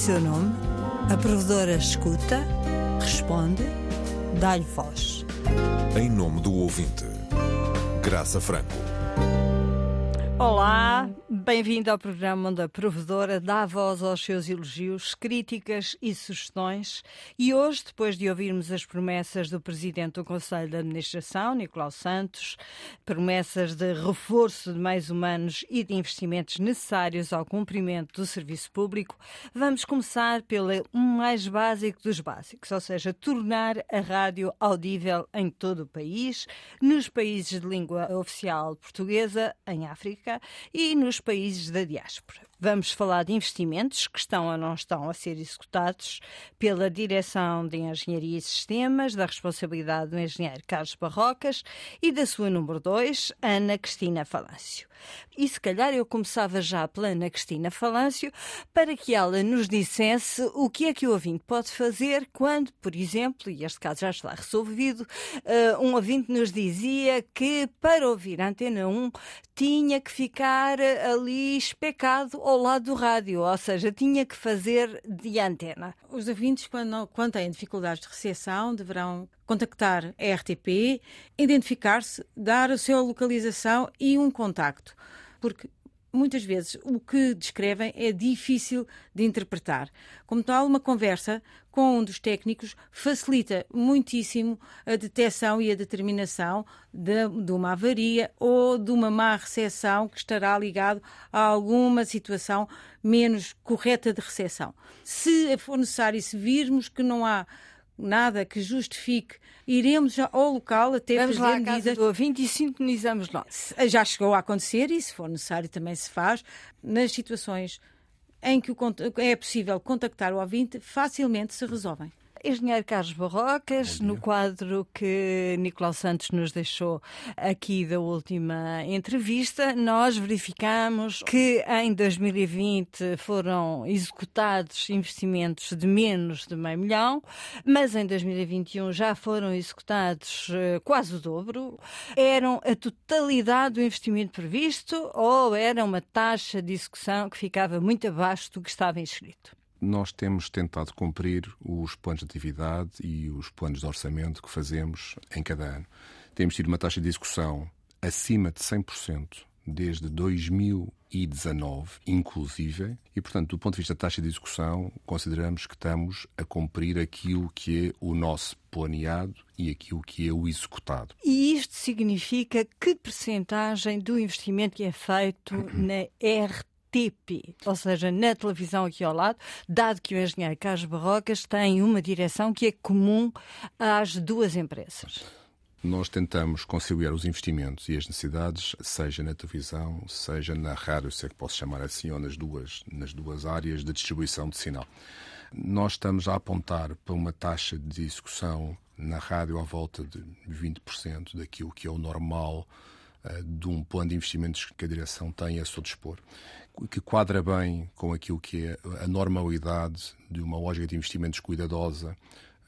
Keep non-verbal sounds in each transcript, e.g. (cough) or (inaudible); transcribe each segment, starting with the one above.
seu nome, a provedora escuta, responde, dá-lhe voz. Em nome do ouvinte, Graça Franco. Olá, bem-vindo ao programa onde a provedora dá voz aos seus elogios, críticas e sugestões. E hoje, depois de ouvirmos as promessas do Presidente do Conselho de Administração, Nicolau Santos, promessas de reforço de meios humanos e de investimentos necessários ao cumprimento do serviço público, vamos começar pelo mais básico dos básicos, ou seja, tornar a rádio audível em todo o país, nos países de língua oficial portuguesa, em África e nos países da diáspora. Vamos falar de investimentos que estão ou não estão a ser executados pela Direção de Engenharia e Sistemas, da responsabilidade do engenheiro Carlos Barrocas e da sua número 2, Ana Cristina Falâncio. E se calhar eu começava já pela Ana Cristina Falâncio para que ela nos dissesse o que é que o ouvinte pode fazer quando, por exemplo, e este caso já está resolvido, uh, um ouvinte nos dizia que para ouvir a Antena 1 tinha que ficar ali especado ao lado do rádio, ou seja, tinha que fazer de antena. Os ouvintes, quando, quando têm dificuldades de recepção, deverão contactar a RTP, identificar-se, dar a sua localização e um contacto. Porque muitas vezes o que descrevem é difícil de interpretar. Como tal, uma conversa com um dos técnicos facilita muitíssimo a detecção e a determinação de, de uma avaria ou de uma má recepção que estará ligado a alguma situação menos correta de recepção. Se for necessário, se virmos que não há nada que justifique, iremos ao local até Vamos fazer lá à medidas. do ouvinte e sintonizamos nós. Já chegou a acontecer e, se for necessário, também se faz. Nas situações em que é possível contactar o ouvinte, facilmente se resolvem. Engenheiro Carlos Barrocas, no quadro que Nicolau Santos nos deixou aqui da última entrevista, nós verificamos que em 2020 foram executados investimentos de menos de meio milhão, mas em 2021 já foram executados eh, quase o dobro. Eram a totalidade do investimento previsto ou era uma taxa de execução que ficava muito abaixo do que estava inscrito? Nós temos tentado cumprir os planos de atividade e os planos de orçamento que fazemos em cada ano. Temos tido uma taxa de execução acima de 100% desde 2019, inclusive, e, portanto, do ponto de vista da taxa de execução, consideramos que estamos a cumprir aquilo que é o nosso planeado e aquilo que é o executado. E isto significa que percentagem do investimento que é feito (clears throat) na RTP, ou seja, na televisão aqui ao lado, dado que o engenheiro Carlos Barrocas tem uma direção que é comum às duas empresas. Nós tentamos conciliar os investimentos e as necessidades, seja na televisão, seja na rádio, se é que posso chamar assim, ou nas duas, nas duas áreas de distribuição de sinal. Nós estamos a apontar para uma taxa de execução na rádio à volta de 20% daquilo que é o normal de um plano de investimentos que a direção tem a seu dispor, que quadra bem com aquilo que é a normalidade de uma lógica de investimentos cuidadosa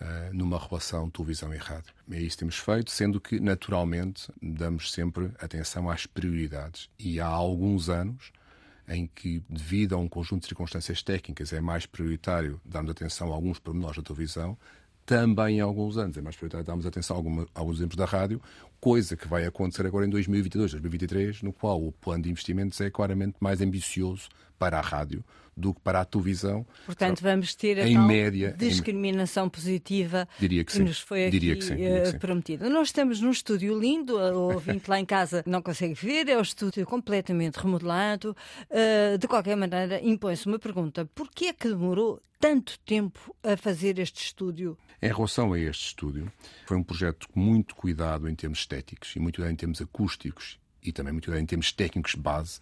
uh, numa relação televisão e rádio. É isso que temos feito, sendo que, naturalmente, damos sempre atenção às prioridades. E há alguns anos em que, devido a um conjunto de circunstâncias técnicas, é mais prioritário darmos atenção a alguns pormenores da televisão, também em alguns anos. É mais prioritário darmos atenção a, a alguns exemplos da rádio, coisa que vai acontecer agora em 2022, 2023, no qual o plano de investimentos é claramente mais ambicioso para a rádio do que para a televisão. Portanto, vamos ter a em tal média, discriminação em... positiva Diria que, que sim. nos foi aqui Diria sim. Diria sim. prometida. Nós estamos num estúdio lindo, o ouvinte lá em casa não consegue ver, é o estúdio completamente remodelado. Uh, de qualquer maneira, impõe-se uma pergunta: porquê é que demorou tanto tempo a fazer este estúdio? Em relação a este estúdio, foi um projeto muito cuidado em termos estéticos e muito cuidado em termos acústicos e também muito em termos técnicos de base.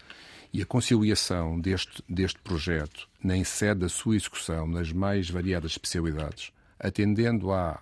E a conciliação deste, deste projeto, nem sede da sua execução, nas mais variadas especialidades, atendendo à,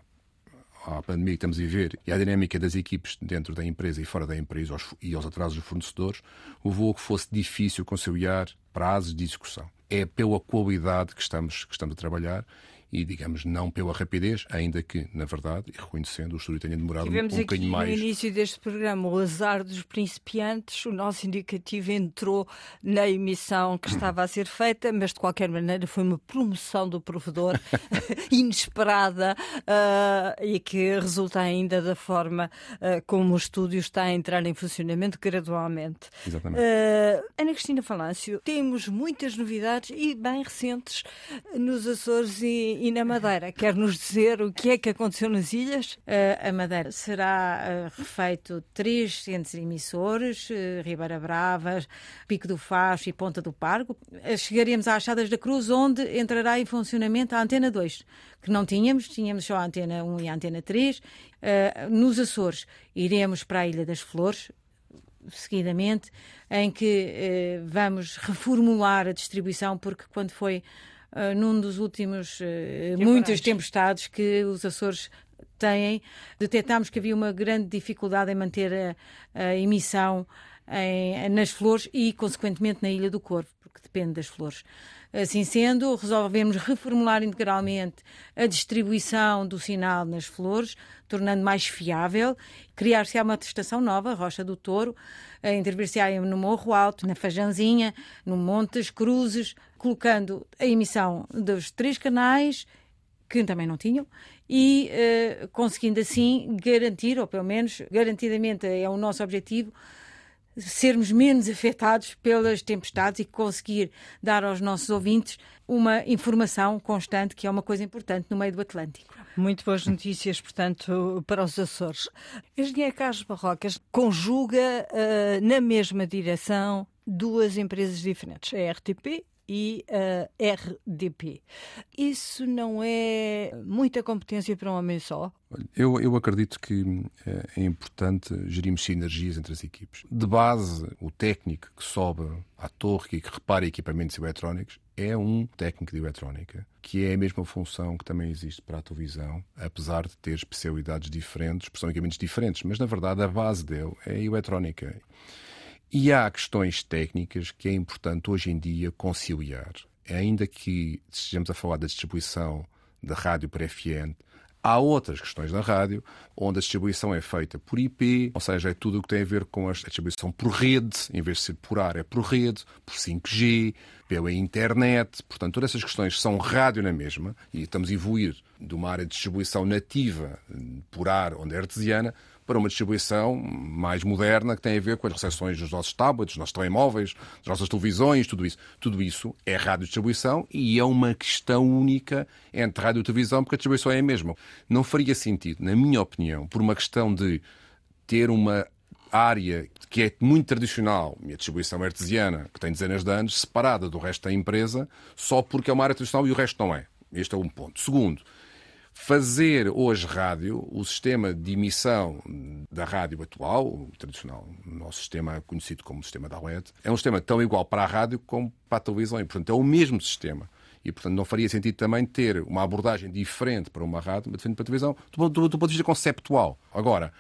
à pandemia que estamos a viver e à dinâmica das equipes dentro da empresa e fora da empresa aos, e aos atrasos dos fornecedores, levou a que fosse difícil conciliar prazos de execução. É pela qualidade que estamos, que estamos a trabalhar e, digamos, não pela rapidez, ainda que, na verdade, e reconhecendo, o estúdio tenha demorado Tivemos um, um bocadinho mais. no início deste programa o azar dos principiantes, o nosso indicativo entrou na emissão que estava a ser feita, mas de qualquer maneira foi uma promoção do provedor (laughs) inesperada uh, e que resulta ainda da forma uh, como o estúdio está a entrar em funcionamento gradualmente. Exatamente. Uh, Ana Cristina Falâncio, temos muitas novidades e bem recentes nos Açores e, e na Madeira. Quer nos dizer o que é que aconteceu nas ilhas? Uh, a Madeira será uh, refeito três centros emissores, uh, Ribeira Brava, Pico do Facho e Ponta do Pargo. chegaremos às Chadas da Cruz, onde entrará em funcionamento a Antena 2, que não tínhamos, tínhamos só a Antena 1 e a Antena 3. nos Açores iremos para a Ilha das Flores, seguidamente, em que vamos reformular a distribuição, porque quando foi uh, num dos últimos uh, muitas tempestades que os Açores têm, detectámos que havia uma grande dificuldade em manter a, a emissão em, nas flores e, consequentemente, na Ilha do Corvo, porque depende das flores. Assim sendo, resolvemos reformular integralmente a distribuição do sinal nas flores, tornando mais fiável, criar-se uma estação nova, Rocha do Touro, intervir-se no Morro Alto, na Fajanzinha, no Montes Cruzes, colocando a emissão dos três canais, que também não tinham, e uh, conseguindo assim garantir, ou pelo menos garantidamente é o nosso objetivo, sermos menos afetados pelas tempestades e conseguir dar aos nossos ouvintes uma informação constante, que é uma coisa importante no meio do Atlântico. Muito boas notícias, portanto, para os Açores. Engenheiro Carlos Barrocas conjuga uh, na mesma direção duas empresas diferentes, a RTP e a RDP. Isso não é muita competência para um homem só? Eu, eu acredito que eh, é importante gerirmos sinergias entre as equipes. De base, o técnico que sobe à torre e que repara equipamentos eletrónicos é um técnico de eletrónica, que é a mesma função que também existe para a televisão, apesar de ter especialidades diferentes, são equipamentos diferentes, mas na verdade a base dele é a eletrónica. E há questões técnicas que é importante hoje em dia conciliar. Ainda que estejamos a falar da distribuição da rádio para FM, há outras questões na rádio onde a distribuição é feita por IP, ou seja, é tudo o que tem a ver com a distribuição por rede, em vez de ser por ar, é por rede, por 5G, pela internet. Portanto, todas essas questões são rádio na mesma e estamos a evoluir de uma área de distribuição nativa por ar, onde é artesiana, para uma distribuição mais moderna que tem a ver com as recepções dos nossos tablets, dos nossos telemóveis, das nossas televisões, tudo isso. Tudo isso é rádio-distribuição e é uma questão única entre rádio e televisão, porque a distribuição é a mesma. Não faria sentido, na minha opinião, por uma questão de ter uma área que é muito tradicional, e a distribuição artesiana, que tem dezenas de anos, separada do resto da empresa, só porque é uma área tradicional e o resto não é. Este é um ponto. Segundo, fazer hoje rádio, o sistema de emissão da rádio atual, o tradicional, o nosso sistema conhecido como sistema da LED, é um sistema tão igual para a rádio como para a televisão. E, portanto, é o mesmo sistema. E, portanto, não faria sentido também ter uma abordagem diferente para uma rádio, diferente para a televisão, do, do, do ponto de vista conceptual. Agora,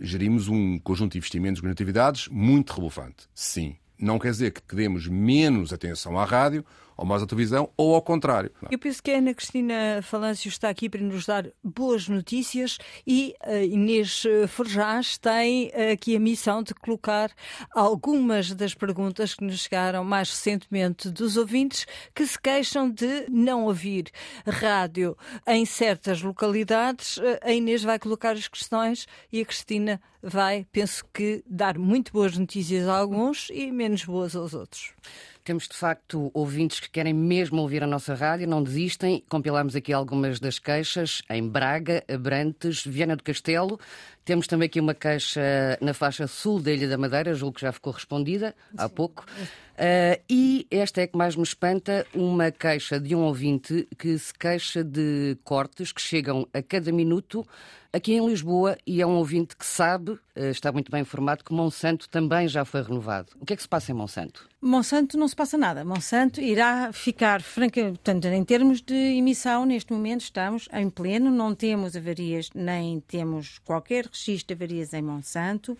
gerimos um conjunto de investimentos e atividades muito relevante. Sim. Não quer dizer que demos menos atenção à rádio ou mais à televisão, ou ao contrário. Eu penso que a Ana Cristina Falâncio está aqui para nos dar boas notícias e a eh, Inês eh, Forjás tem eh, aqui a missão de colocar algumas das perguntas que nos chegaram mais recentemente dos ouvintes que se queixam de não ouvir rádio em certas localidades. A Inês vai colocar as questões e a Cristina vai, penso que, dar muito boas notícias a alguns e menos boas aos outros. Temos de facto ouvintes que querem mesmo ouvir a nossa rádio, não desistem. Compilamos aqui algumas das queixas em Braga, Abrantes, Viana do Castelo. Temos também aqui uma queixa na faixa sul da Ilha da Madeira, julgo que já ficou respondida há pouco. Uh, e esta é que mais me espanta, uma queixa de um ouvinte que se queixa de cortes que chegam a cada minuto aqui em Lisboa e é um ouvinte que sabe, eh, está muito bem informado, que Monsanto também já foi renovado. O que é que se passa em Monsanto? Monsanto não se passa nada. Monsanto irá ficar, francamente, portanto, em termos de emissão, neste momento estamos em pleno, não temos avarias, nem temos qualquer registro de avarias em Monsanto.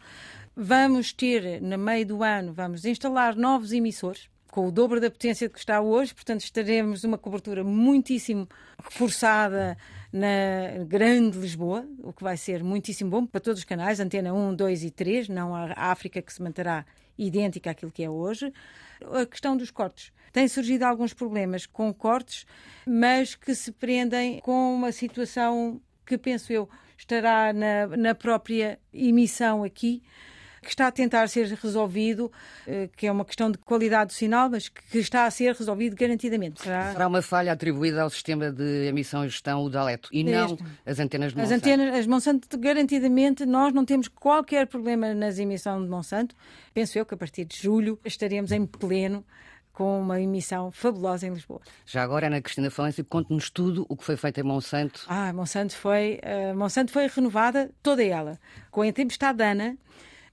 Vamos ter, no meio do ano, vamos instalar novos emissores com o dobro da potência que está hoje, portanto estaremos numa cobertura muitíssimo reforçada na grande Lisboa, o que vai ser muitíssimo bom para todos os canais, antena 1, 2 e 3, não a África que se manterá idêntica àquilo que é hoje. A questão dos cortes. Tem surgido alguns problemas com cortes, mas que se prendem com uma situação que, penso eu, estará na, na própria emissão aqui, que está a tentar ser resolvido, eh, que é uma questão de qualidade do sinal, mas que está a ser resolvido garantidamente. Será, Será uma falha atribuída ao sistema de emissão e gestão, o DALETO, e não as antenas de Monsanto? As antenas, as Monsanto, garantidamente, nós não temos qualquer problema nas emissões de Monsanto. Penso eu que a partir de julho estaremos em pleno com uma emissão fabulosa em Lisboa. Já agora, Ana Cristina Falêncio, conte-nos tudo o que foi feito em Monsanto. Ah, Monsanto foi, uh, Monsanto foi renovada, toda ela, com a tempestade Ana,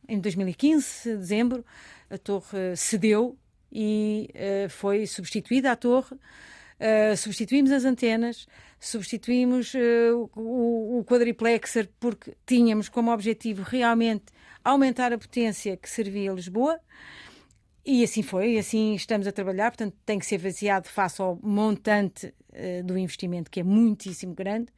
em 2015, dezembro, a torre cedeu e uh, foi substituída a torre. Uh, substituímos as antenas, substituímos uh, o, o quadriplexer porque tínhamos como objetivo realmente aumentar a potência que servia a Lisboa. E assim foi, e assim estamos a trabalhar, portanto tem que ser vaziado face ao montante uh, do investimento, que é muitíssimo grande.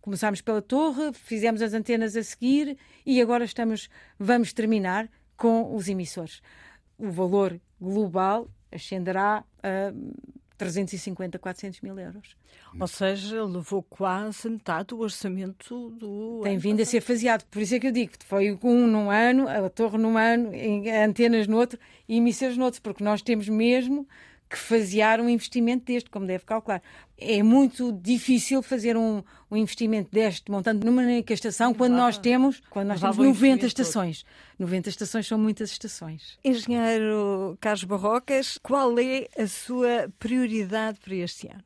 Começámos pela torre, fizemos as antenas a seguir e agora estamos, vamos terminar com os emissores. O valor global ascenderá a 350, 400 mil euros. Ou seja, levou quase metade do orçamento do. Tem vindo a ser faseado. Por isso é que eu digo foi um num ano, a torre num ano, antenas no outro e emissores no outro, porque nós temos mesmo que fasear um investimento deste, como deve calcular. É muito difícil fazer um, um investimento deste montante numa única estação quando nós temos, quando nós temos 90 estações. Todo. 90 estações são muitas estações. Engenheiro Carlos Barrocas, qual é a sua prioridade para este ano?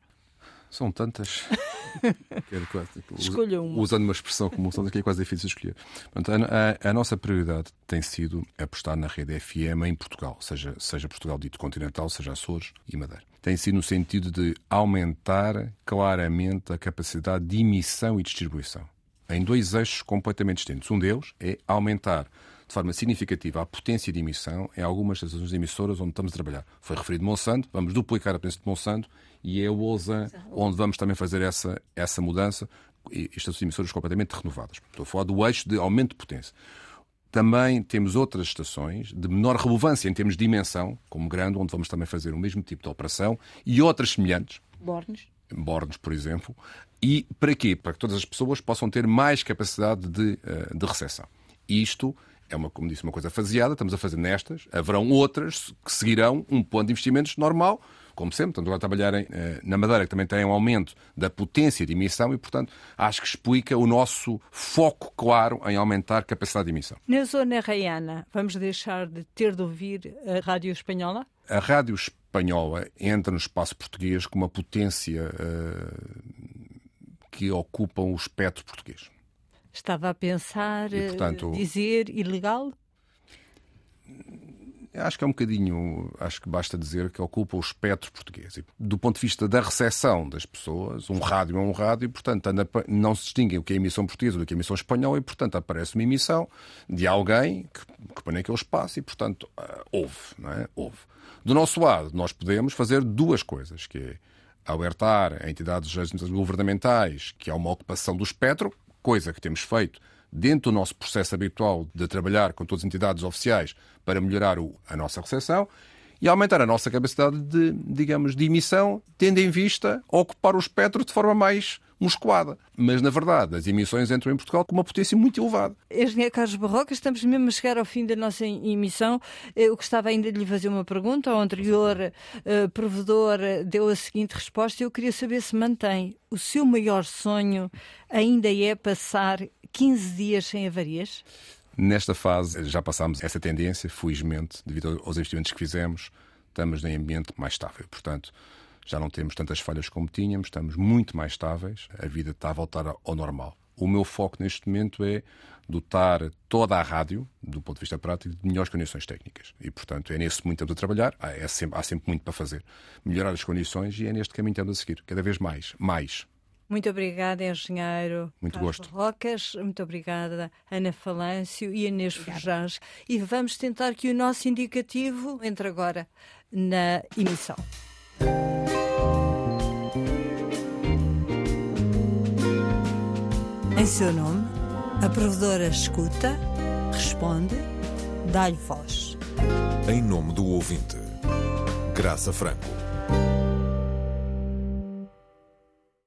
São tantas. (laughs) Escolha uma. Usando uma expressão como são que é quase difícil escolher. Portanto, a, a, nossa prioridade tem sido apostar na rede FM em Portugal, seja, seja Portugal dito continental, seja Açores e Madeira. Tem sido no sentido de aumentar claramente a capacidade de emissão e distribuição em dois eixos completamente distintos. Um deles é aumentar de forma significativa a potência de emissão em algumas das emissoras onde estamos a trabalhar. Foi referido Monsanto, vamos duplicar a potência de Monsanto e é a OSA onde vamos também fazer essa, essa mudança e estas emissoras completamente renovadas. Estou a falar do eixo de aumento de potência. Também temos outras estações de menor relevância em termos de dimensão, como Grande, onde vamos também fazer o mesmo tipo de operação, e outras semelhantes. Bornes. Bornes, por exemplo. E para quê? Para que todas as pessoas possam ter mais capacidade de, eh, de recepção. Isto é uma, como disse, uma coisa faseada, estamos a fazer nestas, haverão outras que seguirão um plano de investimentos normal, como sempre, estamos agora a trabalhar em, eh, na Madeira, que também tem um aumento da potência de emissão e, portanto, acho que explica o nosso foco claro em aumentar a capacidade de emissão. Na zona raiana, vamos deixar de ter de ouvir a rádio espanhola? A rádio espanhola entra no espaço português com uma potência uh, que ocupa o espectro português. Estava a pensar, e, portanto, dizer ilegal? acho que é um bocadinho, acho que basta dizer que ocupa o espectro português. E, do ponto de vista da recepção das pessoas, um rádio é um rádio, e, portanto, não se distingue o que é emissão portuguesa do que é emissão espanhola, e, portanto, aparece uma emissão de alguém que, que põe naquele espaço e, portanto, uh, houve, não é? Houve. Do nosso lado, nós podemos fazer duas coisas, que é alertar a entidades governamentais que há uma ocupação do espectro, coisa que temos feito dentro do nosso processo habitual de trabalhar com todas as entidades oficiais para melhorar o, a nossa recepção e aumentar a nossa capacidade de, digamos, de emissão, tendo em vista ocupar o espectro de forma mais musculada. Mas, na verdade, as emissões entram em Portugal com uma potência muito elevada. Engenheiro Carlos Barroca, estamos mesmo a chegar ao fim da nossa emissão. Eu gostava ainda de lhe fazer uma pergunta. O anterior uh, provedor deu a seguinte resposta. Eu queria saber se mantém o seu maior sonho ainda é passar 15 dias sem avarias? Nesta fase já passámos essa tendência, felizmente, devido aos investimentos que fizemos, estamos em ambiente mais estável. Portanto, já não temos tantas falhas como tínhamos, estamos muito mais estáveis, a vida está a voltar ao normal. O meu foco neste momento é dotar toda a rádio, do ponto de vista prático, de melhores condições técnicas. E, portanto, é nesse muito tempo a trabalhar, há, é sempre, há sempre muito para fazer. Melhorar as condições e é neste caminho que estamos a seguir, cada vez mais. Mais. Muito obrigada, engenheiro Muito Carlos gosto. Rocas. Muito obrigada, Ana Falâncio e Inês Forjans. E vamos tentar que o nosso indicativo entre agora na emissão. Em seu nome, a provedora escuta, responde, dá-lhe voz. Em nome do ouvinte, Graça Franco.